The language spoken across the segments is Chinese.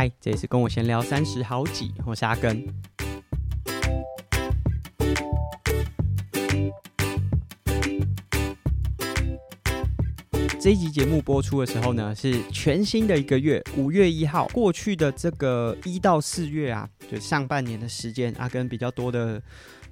嗨，这里是跟我闲聊三十好几，我是阿根。这一集节目播出的时候呢，是全新的一个月，五月一号。过去的这个一到四月啊，就上半年的时间，阿根比较多的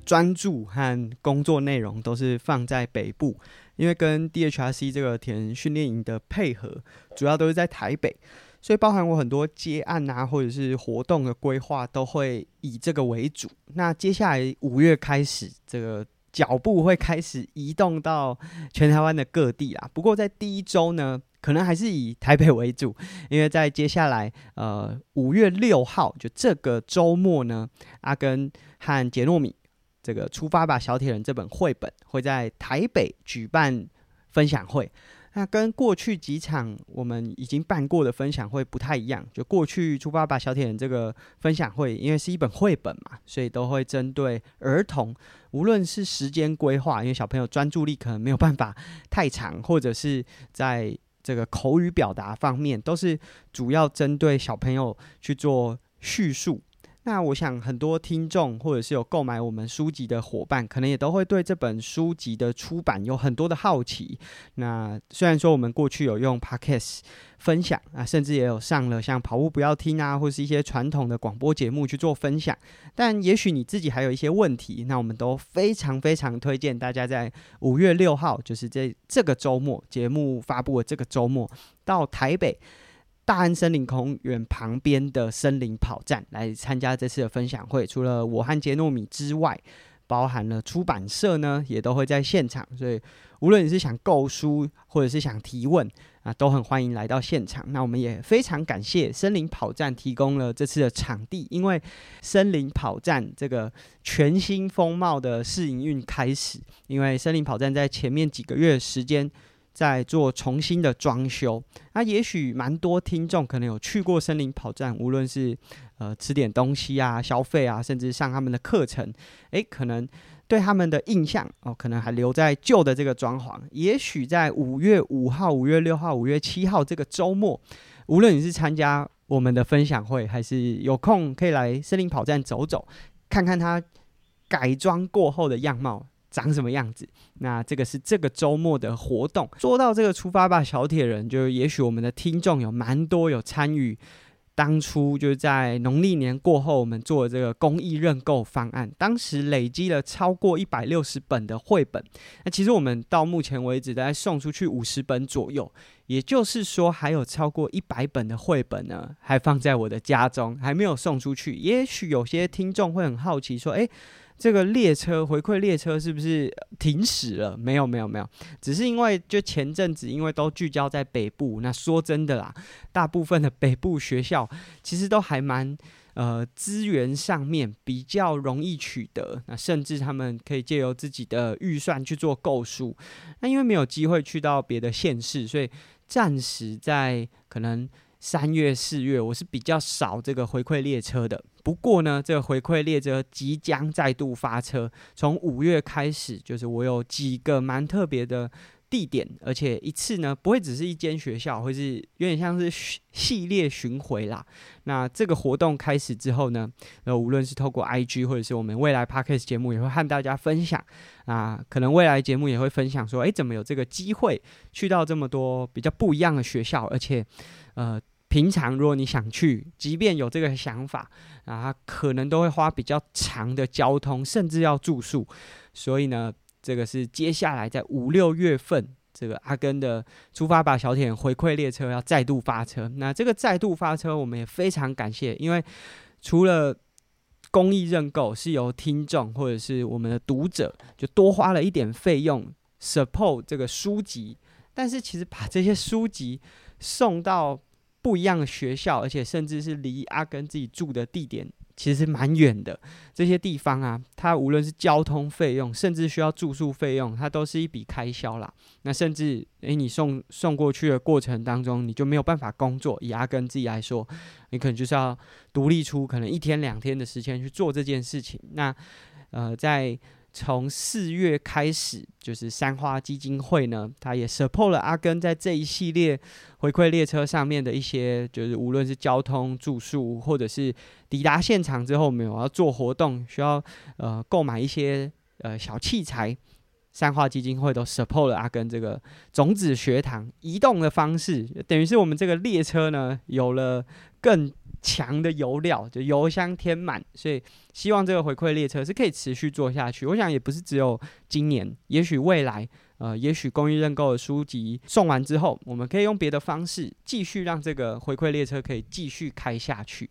专注和工作内容都是放在北部，因为跟 DHRC 这个田训练营的配合，主要都是在台北。所以，包含我很多接案啊，或者是活动的规划，都会以这个为主。那接下来五月开始，这个脚步会开始移动到全台湾的各地啊。不过，在第一周呢，可能还是以台北为主，因为在接下来呃五月六号，就这个周末呢，阿根和杰诺米这个出发吧小铁人这本绘本会在台北举办分享会。那跟过去几场我们已经办过的分享会不太一样，就过去出发吧小铁人这个分享会，因为是一本绘本嘛，所以都会针对儿童，无论是时间规划，因为小朋友专注力可能没有办法太长，或者是在这个口语表达方面，都是主要针对小朋友去做叙述。那我想，很多听众或者是有购买我们书籍的伙伴，可能也都会对这本书籍的出版有很多的好奇。那虽然说我们过去有用 Podcast 分享啊，甚至也有上了像跑步不要听啊，或是一些传统的广播节目去做分享，但也许你自己还有一些问题，那我们都非常非常推荐大家在五月六号，就是这这个周末节目发布的这个周末，到台北。大安森林公园旁边的森林跑站来参加这次的分享会，除了我和杰糯米之外，包含了出版社呢，也都会在现场。所以，无论你是想购书或者是想提问啊，都很欢迎来到现场。那我们也非常感谢森林跑站提供了这次的场地，因为森林跑站这个全新风貌的试营运开始，因为森林跑站在前面几个月时间。在做重新的装修，那也许蛮多听众可能有去过森林跑站，无论是呃吃点东西啊、消费啊，甚至上他们的课程，诶，可能对他们的印象哦，可能还留在旧的这个装潢。也许在五月五号、五月六号、五月七号这个周末，无论你是参加我们的分享会，还是有空可以来森林跑站走走，看看它改装过后的样貌。长什么样子？那这个是这个周末的活动。说到这个出发吧，小铁人，就是也许我们的听众有蛮多有参与。当初就是在农历年过后，我们做这个公益认购方案，当时累积了超过一百六十本的绘本。那其实我们到目前为止，大概送出去五十本左右，也就是说，还有超过一百本的绘本呢，还放在我的家中，还没有送出去。也许有些听众会很好奇，说：“诶……”这个列车回馈列车是不是停驶了？没有，没有，没有，只是因为就前阵子，因为都聚焦在北部。那说真的啦，大部分的北部学校其实都还蛮呃资源上面比较容易取得，那甚至他们可以借由自己的预算去做购书。那因为没有机会去到别的县市，所以暂时在可能。三月、四月，我是比较少这个回馈列车的。不过呢，这个回馈列车即将再度发车，从五月开始，就是我有几个蛮特别的地点，而且一次呢不会只是一间学校，会是有点像是系列巡回啦。那这个活动开始之后呢，呃，无论是透过 IG 或者是我们未来 Podcast 节目，也会和大家分享。啊，可能未来节目也会分享说，诶，怎么有这个机会去到这么多比较不一样的学校，而且。呃，平常如果你想去，即便有这个想法啊，可能都会花比较长的交通，甚至要住宿。所以呢，这个是接下来在五六月份，这个阿根的出发吧小铁回馈列车要再度发车。那这个再度发车，我们也非常感谢，因为除了公益认购是由听众或者是我们的读者就多花了一点费用 support 这个书籍，但是其实把这些书籍送到。不一样的学校，而且甚至是离阿根自己住的地点其实蛮远的。这些地方啊，它无论是交通费用，甚至需要住宿费用，它都是一笔开销啦。那甚至，诶，你送送过去的过程当中，你就没有办法工作。以阿根自己来说，你可能就是要独立出可能一天两天的时间去做这件事情。那呃，在从四月开始，就是三花基金会呢，他也 support 了阿根在这一系列回馈列车上面的一些，就是无论是交通、住宿，或者是抵达现场之后，我们有要做活动，需要呃购买一些呃小器材，三花基金会都 support 了阿根这个种子学堂移动的方式，等于是我们这个列车呢有了更。强的油料，就油箱填满，所以希望这个回馈列车是可以持续做下去。我想也不是只有今年，也许未来，呃，也许公益认购的书籍送完之后，我们可以用别的方式继续让这个回馈列车可以继续开下去。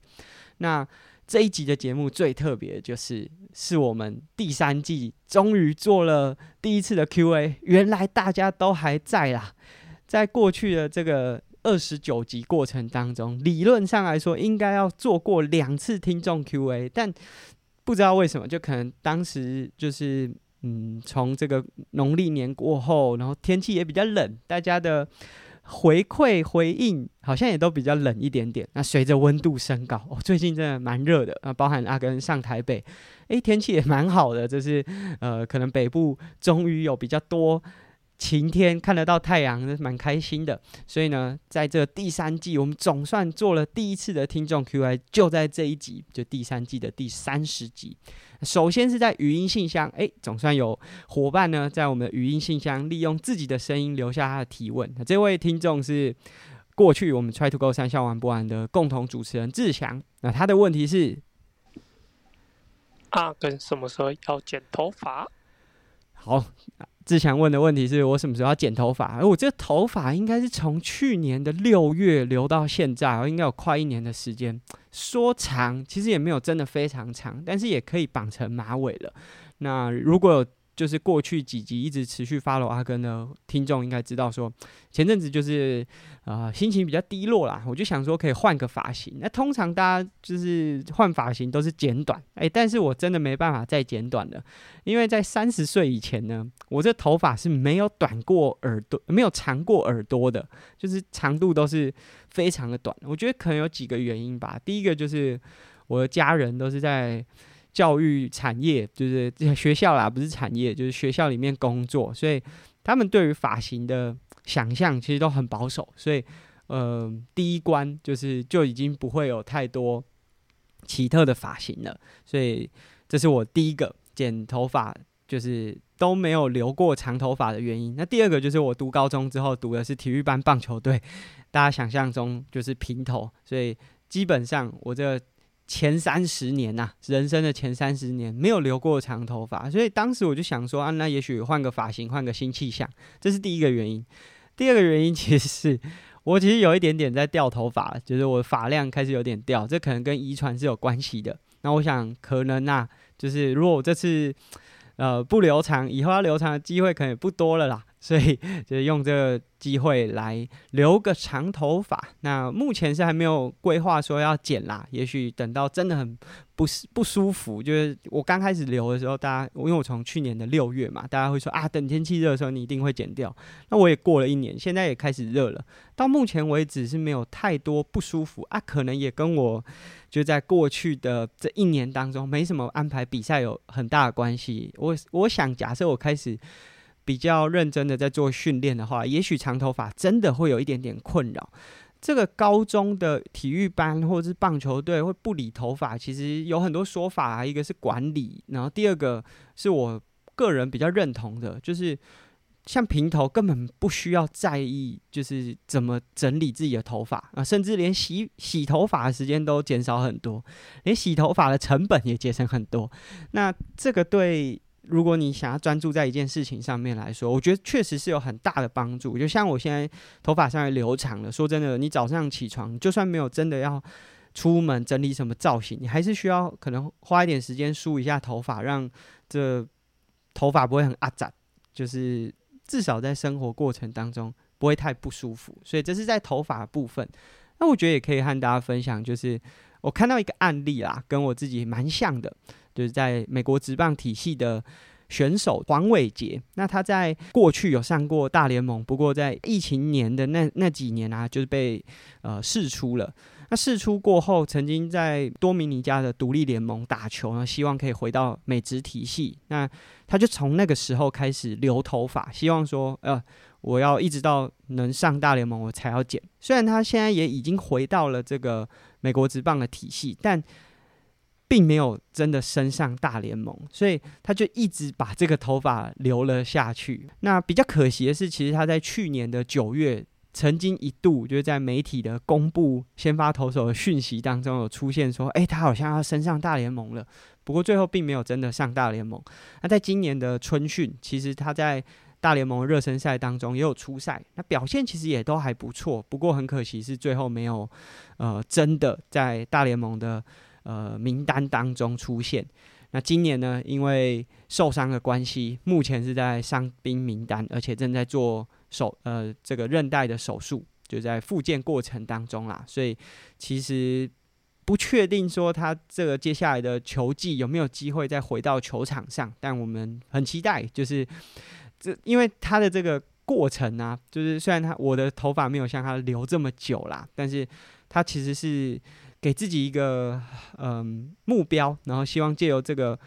那这一集的节目最特别就是，是我们第三季终于做了第一次的 Q&A，原来大家都还在啦，在过去的这个。二十九集过程当中，理论上来说应该要做过两次听众 Q&A，但不知道为什么，就可能当时就是嗯，从这个农历年过后，然后天气也比较冷，大家的回馈回应好像也都比较冷一点点。那随着温度升高，哦，最近真的蛮热的啊，包含阿根上台北，诶，天气也蛮好的，就是呃，可能北部终于有比较多。晴天看得到太阳，蛮开心的。所以呢，在这第三季，我们总算做了第一次的听众 Q&A，就在这一集，就第三季的第三十集。首先是在语音信箱，哎，总算有伙伴呢，在我们的语音信箱利用自己的声音留下他的提问。这位听众是过去我们 Try to Go 三笑玩不完的共同主持人志祥。那他的问题是：阿根什么时候要剪头发？好。志强问的问题是我什么时候要剪头发？我这头发应该是从去年的六月留到现在，应该有快一年的时间。说长，其实也没有真的非常长，但是也可以绑成马尾了。那如果有就是过去几集一直持续 follow 阿根的听众应该知道，说前阵子就是啊、心情比较低落啦，我就想说可以换个发型。那通常大家就是换发型都是剪短，哎、但是我真的没办法再剪短了，因为在三十岁以前呢，我这头发是没有短过耳朵，没有长过耳朵的，就是长度都是非常的短。我觉得可能有几个原因吧，第一个就是我的家人都是在。教育产业就是学校啦，不是产业，就是学校里面工作，所以他们对于发型的想象其实都很保守，所以呃，第一关就是就已经不会有太多奇特的发型了，所以这是我第一个剪头发就是都没有留过长头发的原因。那第二个就是我读高中之后读的是体育班棒球队，大家想象中就是平头，所以基本上我这。前三十年呐、啊，人生的前三十年没有留过长头发，所以当时我就想说啊，那也许换个发型，换个新气象，这是第一个原因。第二个原因其实是我其实有一点点在掉头发，就是我发量开始有点掉，这可能跟遗传是有关系的。那我想可能呐、就是如果我这次呃不留长，以后要留长的机会可能也不多了啦。所以就用这个机会来留个长头发。那目前是还没有规划说要剪啦，也许等到真的很不不舒服，就是我刚开始留的时候，大家因为我从去年的六月嘛，大家会说啊，等天气热的时候你一定会剪掉。那我也过了一年，现在也开始热了，到目前为止是没有太多不舒服啊，可能也跟我就在过去的这一年当中没什么安排比赛有很大的关系。我我想假设我开始。比较认真的在做训练的话，也许长头发真的会有一点点困扰。这个高中的体育班或者是棒球队会不理头发，其实有很多说法啊。一个是管理，然后第二个是我个人比较认同的，就是像平头根本不需要在意，就是怎么整理自己的头发啊，甚至连洗洗头发的时间都减少很多，连洗头发的成本也节省很多。那这个对。如果你想要专注在一件事情上面来说，我觉得确实是有很大的帮助。就像我现在头发稍微留长了，说真的，你早上起床，就算没有真的要出门整理什么造型，你还是需要可能花一点时间梳一下头发，让这头发不会很阿杂，就是至少在生活过程当中不会太不舒服。所以这是在头发部分。那我觉得也可以和大家分享，就是我看到一个案例啦，跟我自己蛮像的。就是在美国职棒体系的选手黄伟杰。那他在过去有上过大联盟，不过在疫情年的那那几年啊，就是被呃释出了。那试出过后，曾经在多米尼加的独立联盟打球呢，希望可以回到美职体系。那他就从那个时候开始留头发，希望说，呃，我要一直到能上大联盟我才要剪。虽然他现在也已经回到了这个美国职棒的体系，但并没有真的升上大联盟，所以他就一直把这个头发留了下去。那比较可惜的是，其实他在去年的九月。曾经一度就是在媒体的公布先发投手的讯息当中有出现说，诶，他好像要升上大联盟了。不过最后并没有真的上大联盟。那在今年的春训，其实他在大联盟热身赛当中也有出赛，那表现其实也都还不错。不过很可惜是最后没有呃真的在大联盟的呃名单当中出现。那今年呢，因为受伤的关系，目前是在伤兵名单，而且正在做。手呃，这个韧带的手术就在复健过程当中啦，所以其实不确定说他这个接下来的球季有没有机会再回到球场上，但我们很期待，就是这因为他的这个过程啊，就是虽然他我的头发没有像他留这么久啦，但是他其实是给自己一个嗯、目标，然后希望借由这个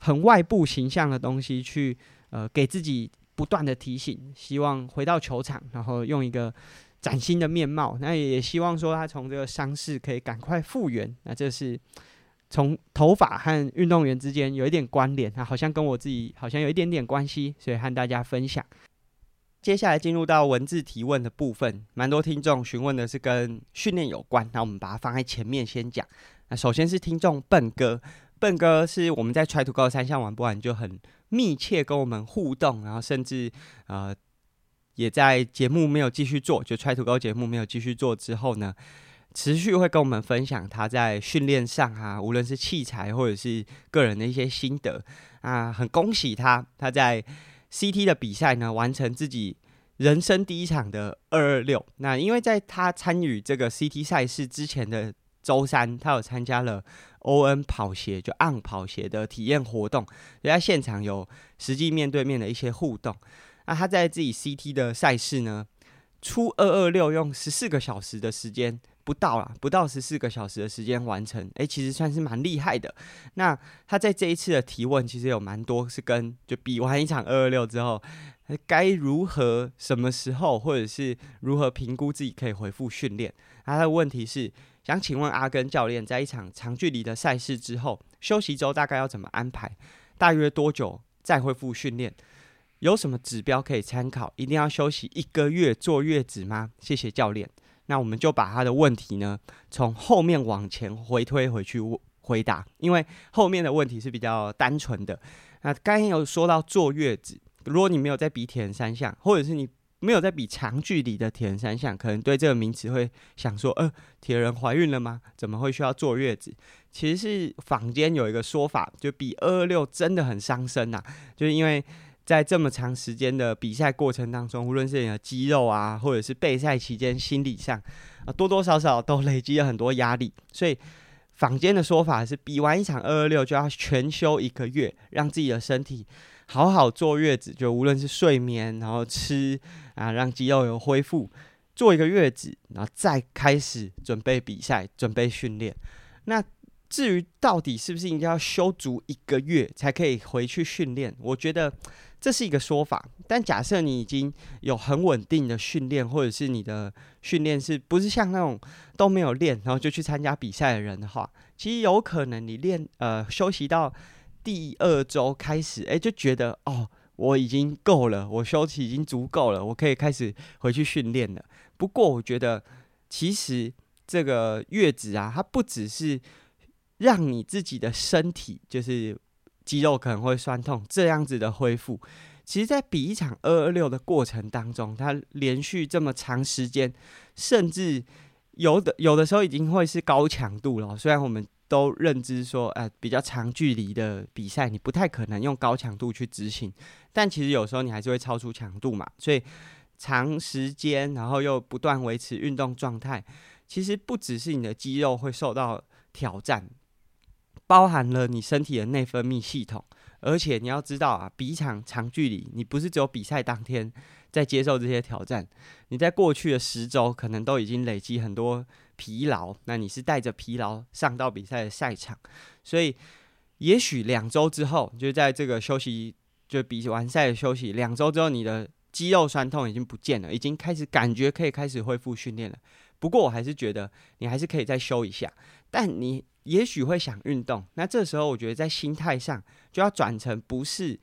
很外部形象的东西去呃给自己。不断的提醒，希望回到球场，然后用一个崭新的面貌。那也希望说他从这个伤势可以赶快复原。那这是从头发和运动员之间有一点关联，那好像跟我自己好像有一点点关系，所以和大家分享。接下来进入到文字提问的部分，蛮多听众询问的是跟训练有关，那我们把它放在前面先讲。那首先是听众笨哥，笨哥是我们在 Try to Go 三项玩不完就很。密切跟我们互动，然后甚至呃，也在节目没有继续做，就 Try to Go 节目没有继续做之后呢，持续会跟我们分享他在训练上啊，无论是器材或者是个人的一些心得啊，很恭喜他，他在 CT 的比赛呢，完成自己人生第一场的二二六。那因为在他参与这个 CT 赛事之前的周三，他有参加了。ON 跑鞋就 On 跑鞋的体验活动，也在现场有实际面对面的一些互动。那他在自己 CT 的赛事呢，出二二六用十四个小时的时间不到啦，不到十四个小时的时间完成，诶、其实算是蛮厉害的。那他在这一次的提问，其实有蛮多是跟就比完一场二二六之后，该如何、什么时候，或者是如何评估自己可以恢复训练。他的问题是。想请问阿根教练，在一场长距离的赛事之后，休息周大概要怎么安排？大约多久再恢复训练？有什么指标可以参考？一定要休息一个月坐月子吗？谢谢教练。那我们就把他的问题呢，从后面往前回推回去回答，因为后面的问题是比较单纯的。那刚才有说到坐月子，如果你没有在比铁人三项，或者是你。没有在比长距离的铁人三项，可能对这个名词会想说：呃，铁人怀孕了吗？怎么会需要坐月子？其实是坊间有一个说法，就比二二六真的很伤身呐、就是因为在这么长时间的比赛过程当中，无论是你的肌肉啊，或者是备赛期间心理上啊，多多少少都累积了很多压力，所以坊间的说法是，比完一场二二六就要全休一个月，让自己的身体。好好坐月子，就无论是睡眠，然后吃啊，让肌肉有恢复，坐一个月子，然后再开始准备比赛，准备训练。那至于到底是不是应该要休足一个月才可以回去训练，我觉得这是一个说法。但假设你已经有很稳定的训练，或者是你的训练是不是像那种都没有练，然后就去参加比赛的人的话，其实有可能你练呃休息到。第二周开始，哎，就觉得哦，我已经够了，我休息已经足够了，我可以开始回去训练了。不过，我觉得其实这个月子啊，它不只是让你自己的身体就是肌肉可能会酸痛这样子的恢复，其实在比一场二二六的过程当中，它连续这么长时间，甚至有的有的时候已经会是高强度了。虽然我们。都认知说，呃，比较长距离的比赛，你不太可能用高强度去执行，但其实有时候你还是会超出强度嘛。所以长时间，然后又不断维持运动状态，其实不只是你的肌肉会受到挑战，包含了你身体的内分泌系统，而且你要知道啊，比一场长距离，你不是只有比赛当天在接受这些挑战，你在过去的十周可能都已经累积很多疲劳，那你是带着疲劳上到比赛的赛场，所以也许两周之后，就在这个休息，就比完赛的休息两周之后，你的肌肉酸痛已经不见了，已经开始感觉可以开始恢复训练了。不过我还是觉得你还是可以再休一下，但你也许会想运动，那这时候我觉得在心态上就要转成不是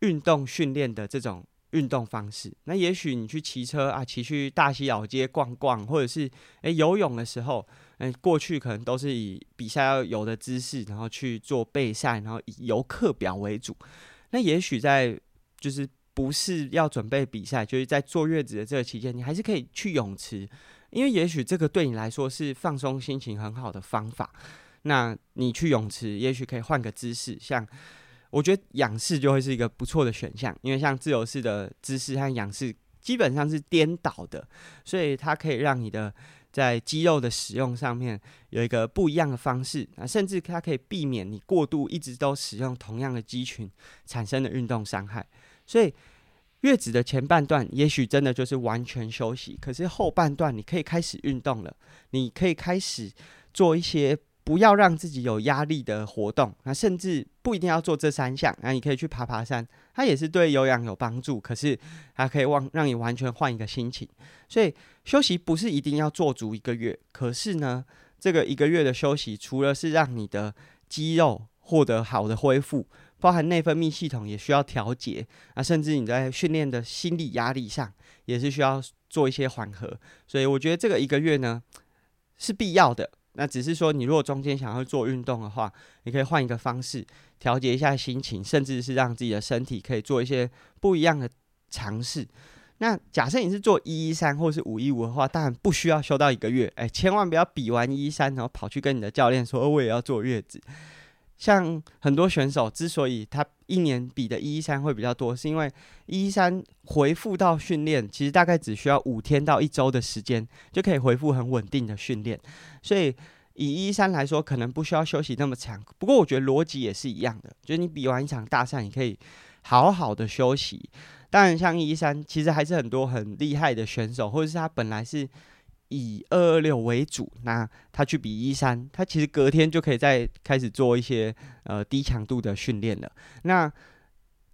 运动训练的这种运动方式。那也许你去骑车啊，骑去大溪老街逛逛，或者是诶、游泳的时候，嗯、过去可能都是以比赛要游的姿势，然后去做备赛，然后以游课表为主。那也许在就是不是要准备比赛，就是在坐月子的这个期间，你还是可以去泳池。因为也许这个对你来说是放松心情很好的方法，那你去泳池也许可以换个姿势，像我觉得仰式就会是一个不错的选项，因为像自由式的姿势和仰式基本上是颠倒的，所以它可以让你的在肌肉的使用上面有一个不一样的方式，啊，甚至它可以避免你过度一直都使用同样的肌群产生的运动伤害，所以。月子的前半段也许真的就是完全休息，可是后半段你可以开始运动了，你可以开始做一些不要让自己有压力的活动，那甚至不一定要做这三项，那你可以去爬爬山，它也是对有氧有帮助，可是它可以让让你完全换一个心情，所以休息不是一定要做足一个月，可是呢，这个一个月的休息除了是让你的肌肉获得好的恢复。包含内分泌系统也需要调节啊，甚至你在训练的心理压力上也是需要做一些缓和，所以我觉得这个一个月呢是必要的。那只是说，你如果中间想要做运动的话，你可以换一个方式调节一下心情，甚至是让自己的身体可以做一些不一样的尝试。那假设你是做一一三或是五一五的话，当然不需要休到一个月，哎，千万不要比完一一三然后跑去跟你的教练说，我也要坐月子。像很多选手之所以他一年比的一一三会比较多，是因为一一三回复到训练，其实大概只需要五天到一周的时间就可以恢复很稳定的训练，所以以一一三来说，可能不需要休息那么长。不过我觉得逻辑也是一样的，就是你比完一场大赛，你可以好好的休息。当然，像一一三，其实还是很多很厉害的选手，或者是他本来是。以二二六为主，那他去比一三，他其实隔天就可以再开始做一些呃低强度的训练了。那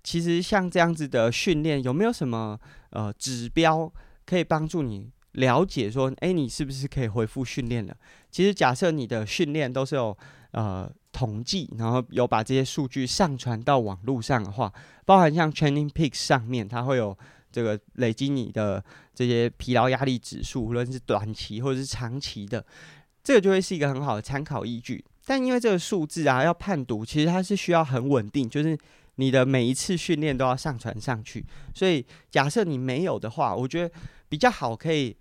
其实像这样子的训练，有没有什么呃指标可以帮助你了解说，哎，你是不是可以恢复训练了？其实假设你的训练都是有呃统计，然后有把这些数据上传到网络上的话，包含像 Training Peaks 上面，它会有。这个累积你的这些疲劳压力指数，无论是短期或者是长期的，这个就会是一个很好的参考依据。但因为这个数字啊，要判读，其实它是需要很稳定，就是你的每一次训练都要上传上去。所以假设你没有的话，我觉得比较好可以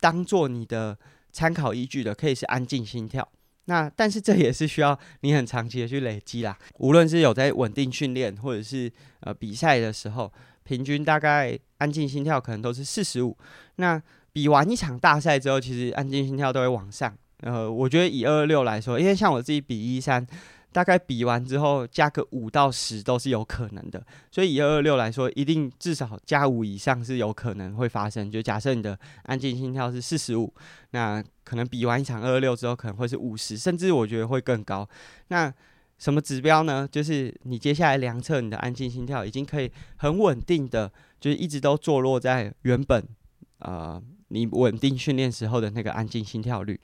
当做你的参考依据的，可以是安静心跳。那但是这也是需要你很长期的去累积啦。无论是有在稳定训练，或者是呃比赛的时候。平均大概安静心跳可能都是四十五。那比完一场大赛之后，其实安静心跳都会往上。呃，我觉得以二二六来说，因为像我自己比一三，大概比完之后加个五到十都是有可能的。所以以二二六来说，一定至少加五以上是有可能会发生。就假设你的安静心跳是四十五，那可能比完一场二二六之后可能会是五十，甚至我觉得会更高。那什么指标呢？就是你接下来量测你的安静心跳，已经可以很稳定的，就是一直都坐落在原本呃你稳定训练时候的那个安静心跳率。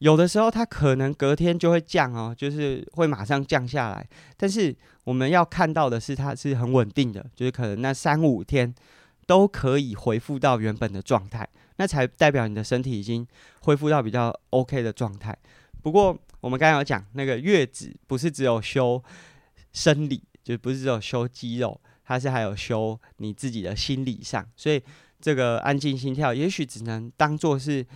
有的时候它可能隔天就会降哦，就是会马上降下来。但是我们要看到的是它是很稳定的，就是可能那三五天都可以恢复到原本的状态，那才代表你的身体已经恢复到比较 OK 的状态。不过，我们刚刚有讲，那个月子不是只有修生理，就不是只有修肌肉，它是还有修你自己的心理上。所以，这个安静心跳也许只能当做是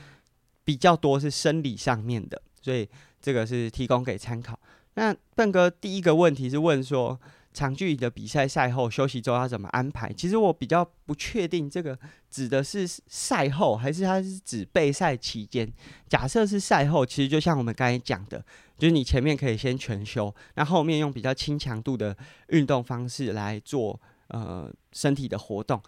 比较多是生理上面的。所以，这个是提供给参考。那笨哥第一个问题是问说，长距离的比赛赛后休息周要怎么安排？其实我比较不确定，这个指的是赛后还是它是指备赛期间？假设是赛后，其实就像我们刚才讲的，就是你前面可以先全休，那后面用比较轻强度的运动方式来做呃身体的活动。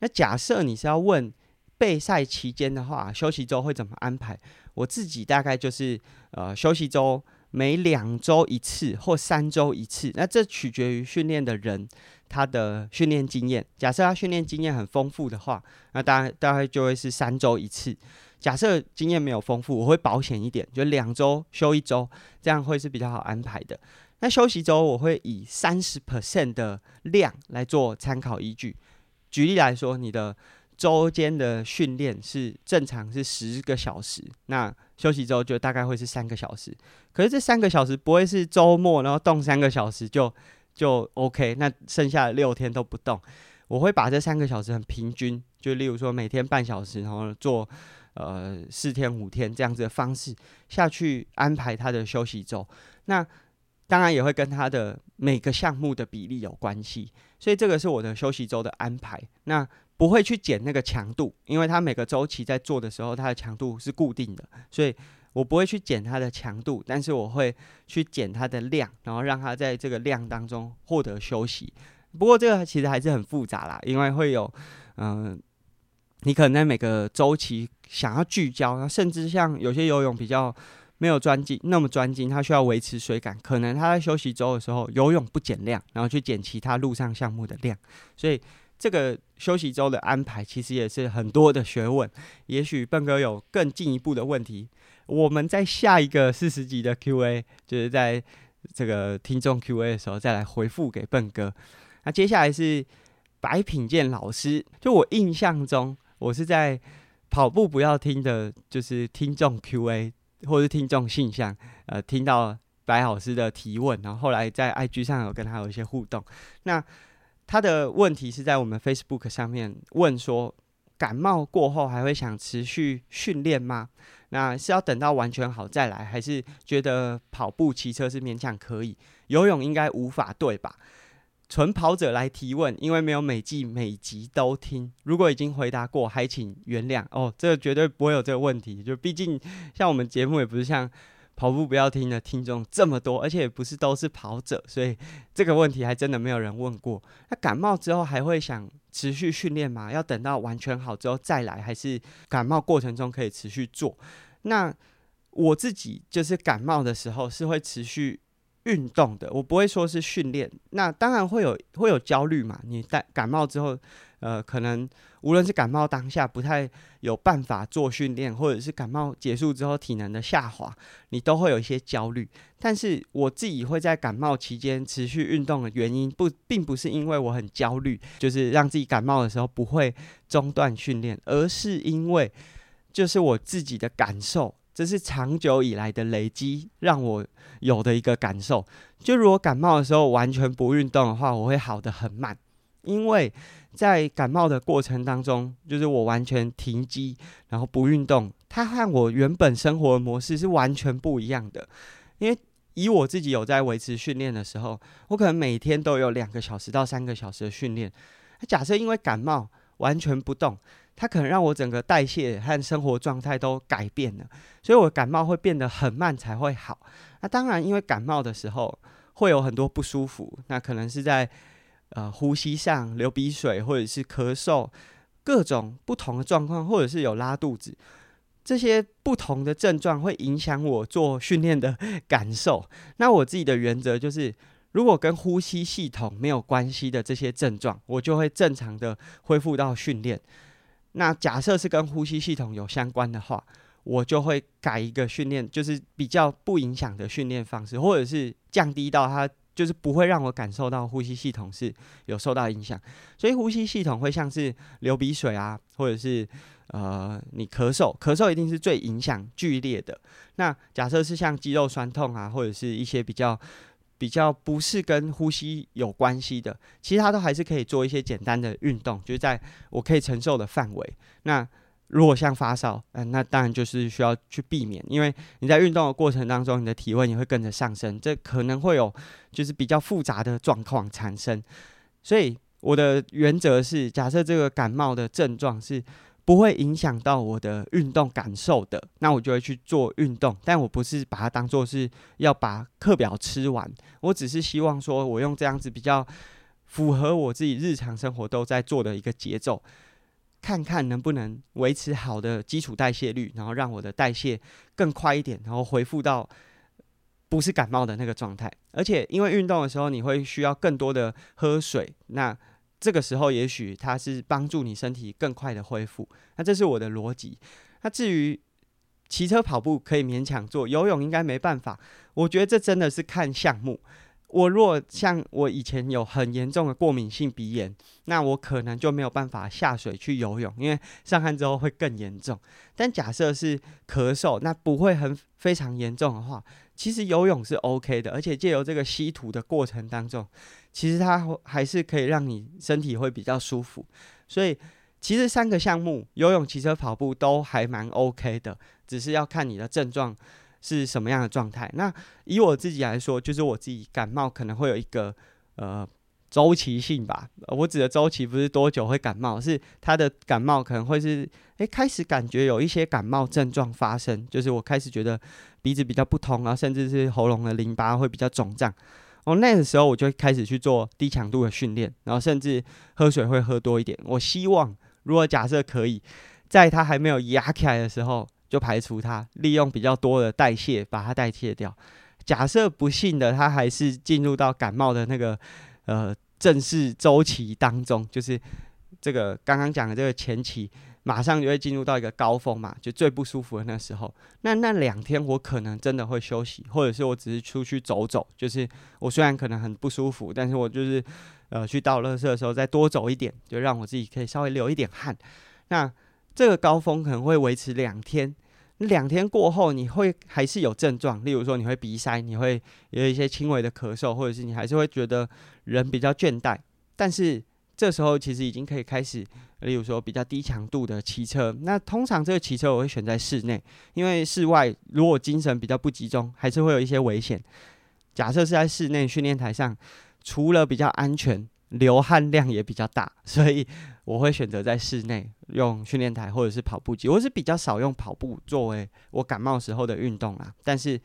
那假设你是要问备赛期间的话，休息周会怎么安排？我自己大概就是呃休息周。每两周一次或三周一次，那这取决于训练的人他的训练经验。假设他训练经验很丰富的话，那大概大概就会是三周一次。假设经验没有丰富，我会保险一点，就两周休一周，这样会是比较好安排的。那休息周我会以三十 percent 的量来做参考依据。举例来说，你的周间的训练是正常是十个小时，那休息周就大概会是三个小时，可是这三个小时不会是周末，然后动三个小时就就 OK，那剩下的六天都不动。我会把这三个小时很平均，就例如说每天半小时，然后做呃四天五天这样子的方式下去安排他的休息周。那当然也会跟他的每个项目的比例有关系，所以这个是我的休息周的安排。那不会去减那个强度，因为它每个周期在做的时候，它的强度是固定的，所以我不会去减它的强度，但是我会去减它的量，然后让它在这个量当中获得休息。不过这个其实还是很复杂啦，因为会有，嗯、你可能在每个周期想要聚焦，甚至像有些游泳比较没有专精那么专精，它需要维持水感，可能他在休息周的时候游泳不减量，然后去减其他陆上项目的量，所以。这个休息周的安排其实也是很多的学问，也许笨哥有更进一步的问题，我们在下一个四十集的 Q&A，就是在这个听众 Q&A 的时候再来回复给笨哥。那接下来是白品健老师，就我印象中，我是在跑步不要听的，就是听众 Q&A 或是听众信箱，呃，听到白老师的提问，然后后来在 IG 上有跟他有一些互动，那。他的问题是在我们 Facebook 上面问说，感冒过后还会想持续训练吗？那是要等到完全好再来，还是觉得跑步、骑车是勉强可以？游泳应该无法对吧？纯跑者来提问，因为没有每季每集都听。如果已经回答过，还请原谅哦。这个绝对不会有这个问题，就毕竟像我们节目也不是像。跑步不要听的听众这么多，而且不是都是跑者，所以这个问题还真的没有人问过。那感冒之后还会想持续训练吗？要等到完全好之后再来，还是感冒过程中可以持续做？那我自己就是感冒的时候是会持续运动的，我不会说是训练。那当然会有会有焦虑嘛，你感感冒之后。呃，可能无论是感冒当下不太有办法做训练，或者是感冒结束之后体能的下滑，你都会有一些焦虑。但是我自己会在感冒期间持续运动的原因，不，并不是因为我很焦虑，就是让自己感冒的时候不会中断训练，而是因为就是我自己的感受，这是长久以来的累积让我有的一个感受。就如果感冒的时候完全不运动的话，我会好得很慢，因为。在感冒的过程当中，就是我完全停机，然后不运动，它和我原本生活的模式是完全不一样的。因为以我自己有在维持训练的时候，我可能每天都有两个小时到三个小时的训练。假设因为感冒完全不动，它可能让我整个代谢和生活状态都改变了，所以我感冒会变得很慢才会好。那当然，因为感冒的时候会有很多不舒服，那可能是在。呃，呼吸上流鼻水，或者是咳嗽，各种不同的状况，或者是有拉肚子，这些不同的症状会影响我做训练的 感受。那我自己的原则就是，如果跟呼吸系统没有关系的这些症状，我就会正常的恢复到训练。那假设是跟呼吸系统有相关的话，我就会改一个训练，就是比较不影响的训练方式，或者是降低到它。就是不会让我感受到呼吸系统是有受到影响，所以呼吸系统会像是流鼻水啊，或者是呃你咳嗽，咳嗽一定是最影响剧烈的。那假设是像肌肉酸痛啊，或者是一些比较比较不是跟呼吸有关系的，其他都还是可以做一些简单的运动，就是在我可以承受的范围。那如果像发烧，嗯、那当然就是需要去避免，因为你在运动的过程当中，你的体温也会跟着上升，这可能会有就是比较复杂的状况产生。所以我的原则是，假设这个感冒的症状是不会影响到我的运动感受的，那我就会去做运动。但我不是把它当做是要把课表吃完，我只是希望说我用这样子比较符合我自己日常生活都在做的一个节奏。看看能不能维持好的基础代谢率，然后让我的代谢更快一点，然后恢复到不是感冒的那个状态。而且因为运动的时候你会需要更多的喝水，那这个时候也许它是帮助你身体更快的恢复。那这是我的逻辑。那至于骑车跑步可以勉强做，游泳应该没办法。我觉得这真的是看项目。我若像我以前有很严重的过敏性鼻炎，那我可能就没有办法下水去游泳，因为上岸之后会更严重。但假设是咳嗽，那不会很非常严重的话，其实游泳是 OK 的，而且借由这个吸吐的过程当中，其实它还是可以让你身体会比较舒服。所以其实三个项目，游泳、骑车、跑步都还蛮 OK 的，只是要看你的症状。是什么样的状态？那以我自己来说，就是我自己感冒可能会有一个呃周期性吧。我指的周期不是多久会感冒，是他的感冒可能会是诶、开始感觉有一些感冒症状发生，就是我开始觉得鼻子比较不通啊，甚至是喉咙的淋巴会比较肿胀。哦，那个时候我就开始去做低强度的训练，然后甚至喝水会喝多一点。我希望如果假设可以在它还没有压起来的时候。就排除它，利用比较多的代谢把它代谢掉。假设不幸的，它还是进入到感冒的那个呃正式周期当中，就是这个刚刚讲的这个前期，马上就会进入到一个高峰嘛，就最不舒服的那时候。那那两天我可能真的会休息，或者是我只是出去走走，就是我虽然可能很不舒服，但是我就是呃去倒垃圾的时候再多走一点，就让我自己可以稍微流一点汗。那这个高峰可能会维持两天，两天过后你会还是有症状，例如说你会鼻塞，你会有一些轻微的咳嗽，或者是你还是会觉得人比较倦怠。但是这时候其实已经可以开始，例如说比较低强度的骑车。那通常这个骑车我会选在室内，因为室外如果精神比较不集中，还是会有一些危险。假设是在室内训练台上，除了比较安全，流汗量也比较大，所以我会选择在室内用训练台或者是跑步机。我是比较少用跑步作为我感冒时候的运动啦，但是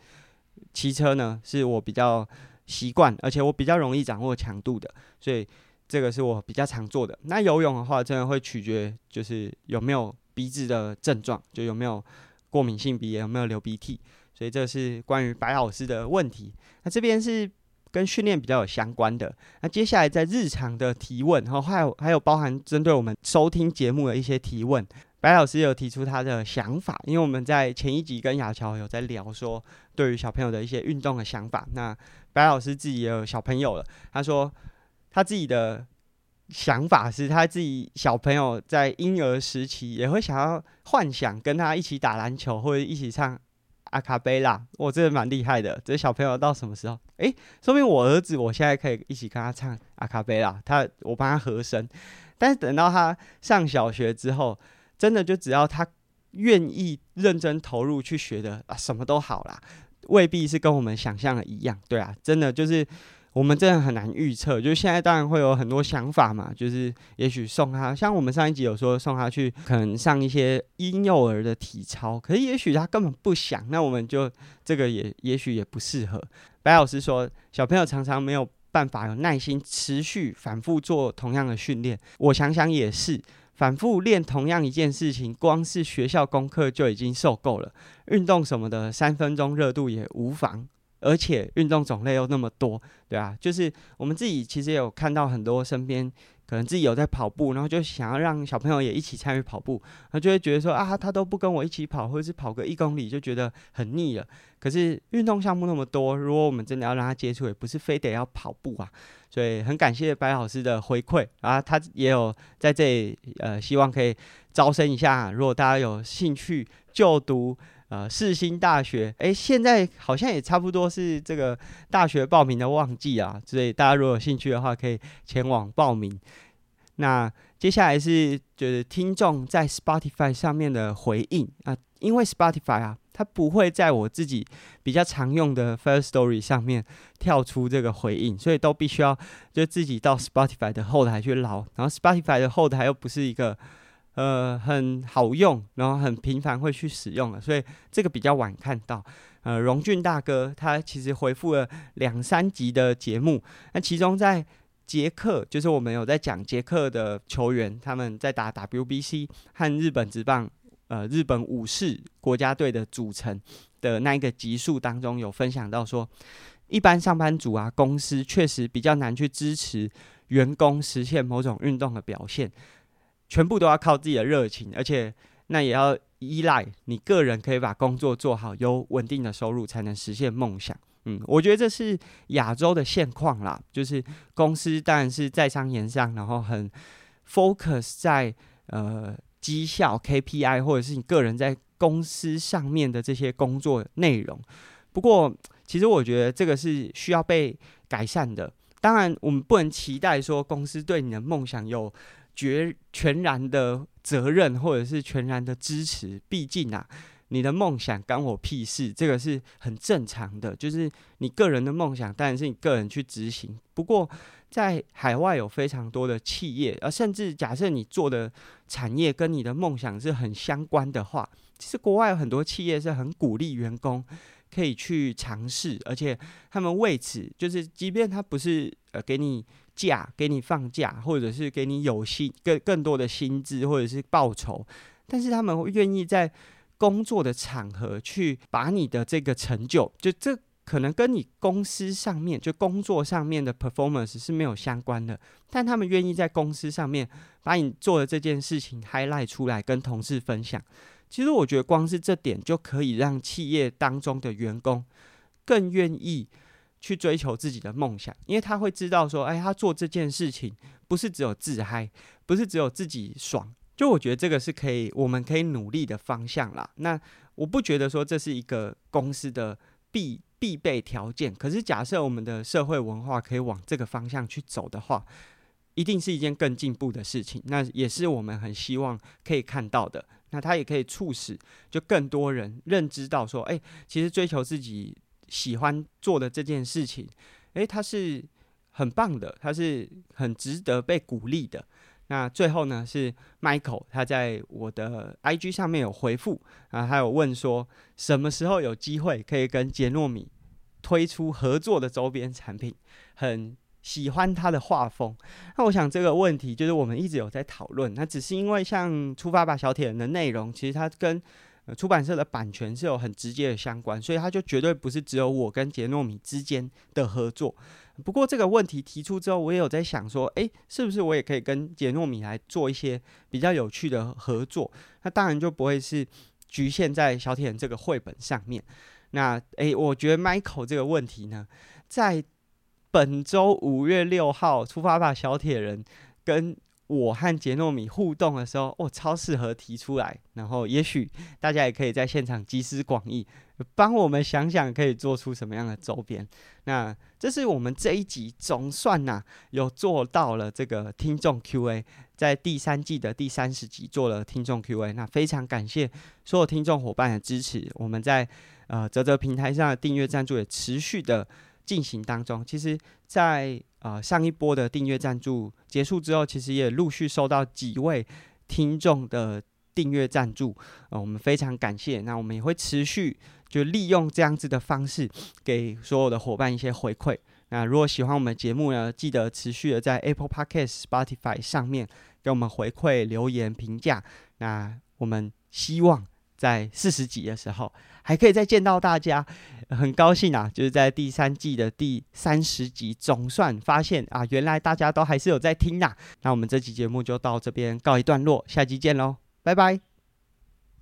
骑车呢是我比较习惯，而且我比较容易掌握强度的，所以这个是我比较常做的。那游泳的话，真的会取决就是有没有鼻子的症状，就有没有过敏性鼻炎，有没有流鼻涕。所以这是关于白老师的问题。那这边是。跟训练比较有相关的，那接下来在日常的提问，然后还有还有包含针对我们收听节目的一些提问，白老师有提出他的想法，因为我们在前一集跟雅乔有在聊说，对于小朋友的一些运动的想法，那白老师自己也有小朋友了，他说他自己的想法是他自己小朋友在婴儿时期也会想要幻想跟他一起打篮球或者一起唱。阿卡贝拉，我真的蛮厉害的。这小朋友到什么时候？诶、欸，说明我儿子，我现在可以一起跟他唱阿卡贝拉。他，我帮他和声。但是等到他上小学之后，真的就只要他愿意认真投入去学的啊，什么都好啦。未必是跟我们想象的一样。对啊，真的就是。我们真的很难预测，就是现在当然会有很多想法嘛，就是也许送他，像我们上一集有说送他去可能上一些婴幼儿的体操，可是也许他根本不想，那我们就这个也也许也不适合。白老师说，小朋友常常没有办法有耐心持续反复做同样的训练，我想想也是，反复练同样一件事情，光是学校功课就已经受够了，运动什么的三分钟热度也无妨。而且运动种类又那么多，对啊，就是我们自己其实也有看到很多身边可能自己有在跑步，然后就想要让小朋友也一起参与跑步，他就会觉得说啊，他都不跟我一起跑，或者是跑个一公里就觉得很腻了。可是运动项目那么多，如果我们真的要让他接触，也不是非得要跑步啊。所以很感谢白老师的回馈啊，他也有在这里呃，希望可以招生一下，如果大家有兴趣就读。呃，世新大学，诶，现在好像也差不多是这个大学报名的旺季啊，所以大家如果有兴趣的话，可以前往报名。那接下来是就是听众在 Spotify 上面的回应。啊，因为 Spotify 啊，它不会在我自己比较常用的 First Story 上面跳出这个回应，所以都必须要就自己到 Spotify 的后台去捞，然后 Spotify 的后台又不是一个呃很好用，然后很频繁会去使用的，所以这个比较晚看到。呃，荣俊大哥他其实回复了两三集的节目，那其中在捷克，就是我们有在讲捷克的球员他们在打 WBC 和日本职棒，呃，日本武士国家队的组成的那一个集数当中，有分享到说，一般上班族啊，公司确实比较难去支持员工实现某种运动的表现，全部都要靠自己的热情，而且那也要。依赖你个人可以把工作做好，有稳定的收入，才能实现梦想。嗯，我觉得这是亚洲的现况啦，就是公司当然是在商言商，然后很 focus 在呃绩效 KPI，或者是你个人在公司上面的这些工作内容。不过，其实我觉得这个是需要被改善的。当然，我们不能期待说公司对你的梦想有绝全然的责任，或者是全然的支持，毕竟啊，你的梦想干我屁事，这个是很正常的。就是你个人的梦想，当然是你个人去执行。不过，在海外有非常多的企业，而甚至假设你做的产业跟你的梦想是很相关的话，其实国外有很多企业是很鼓励员工可以去尝试，而且他们为此，就是即便他不是呃给你。假给你放假，或者是给你有薪更更多的薪资，或者是报酬，但是他们会愿意在工作的场合去把你的这个成就，就这可能跟你公司上面就工作上面的 performance 是没有相关的，但他们愿意在公司上面把你做的这件事情 highlight 出来跟同事分享。其实我觉得光是这点就可以让企业当中的员工更愿意。去追求自己的梦想，因为他会知道说，哎，他做这件事情不是只有自嗨，不是只有自己爽。就我觉得这个是可以，我们可以努力的方向啦。那我不觉得说这是一个公司的必必备条件。可是假设我们的社会文化可以往这个方向去走的话，一定是一件更进步的事情。那也是我们很希望可以看到的。那它也可以促使就更多人认知到说，哎，其实追求自己。喜欢做的这件事情，诶，他是很棒的，他是很值得被鼓励的。那最后呢，是 Michael，他在我的 IG 上面有回复啊，还有问说什么时候有机会可以跟杰诺米推出合作的周边产品，很喜欢他的画风。那我想这个问题就是我们一直有在讨论，那只是因为像出发吧小铁人的内容，其实它跟出版社的版权是有很直接的相关，所以他就绝对不是只有我跟杰诺米之间的合作。不过这个问题提出之后，我也有在想说，诶，是不是我也可以跟杰诺米来做一些比较有趣的合作？那当然就不会是局限在小铁人这个绘本上面。那诶，我觉得 Michael 这个问题呢，在本周五月六号出发吧小铁人跟。我和杰糯米互动的时候，哦，超适合提出来。然后，也许大家也可以在现场集思广益，帮我们想想可以做出什么样的周边。那这是我们这一集总算呐、有做到了这个听众 Q&A，在第三季的第三十集做了听众 Q&A。那非常感谢所有听众伙伴的支持。我们在呃泽泽平台上的订阅赞助也持续的进行当中。其实，在啊、呃，上一波的订阅赞助结束之后，其实也陆续收到几位听众的订阅赞助，呃，我们非常感谢。那我们也会持续就利用这样子的方式，给所有的伙伴一些回馈。那如果喜欢我们节目呢，记得持续的在 Apple Podcast、Spotify 上面给我们回馈、留言、评价。那我们希望。在四十集的时候，还可以再见到大家，很高兴啊！就是在第三季的第三十集，总算发现啊，原来大家都还是有在听呐。那我们这期节目就到这边告一段落，下期见喽，拜拜。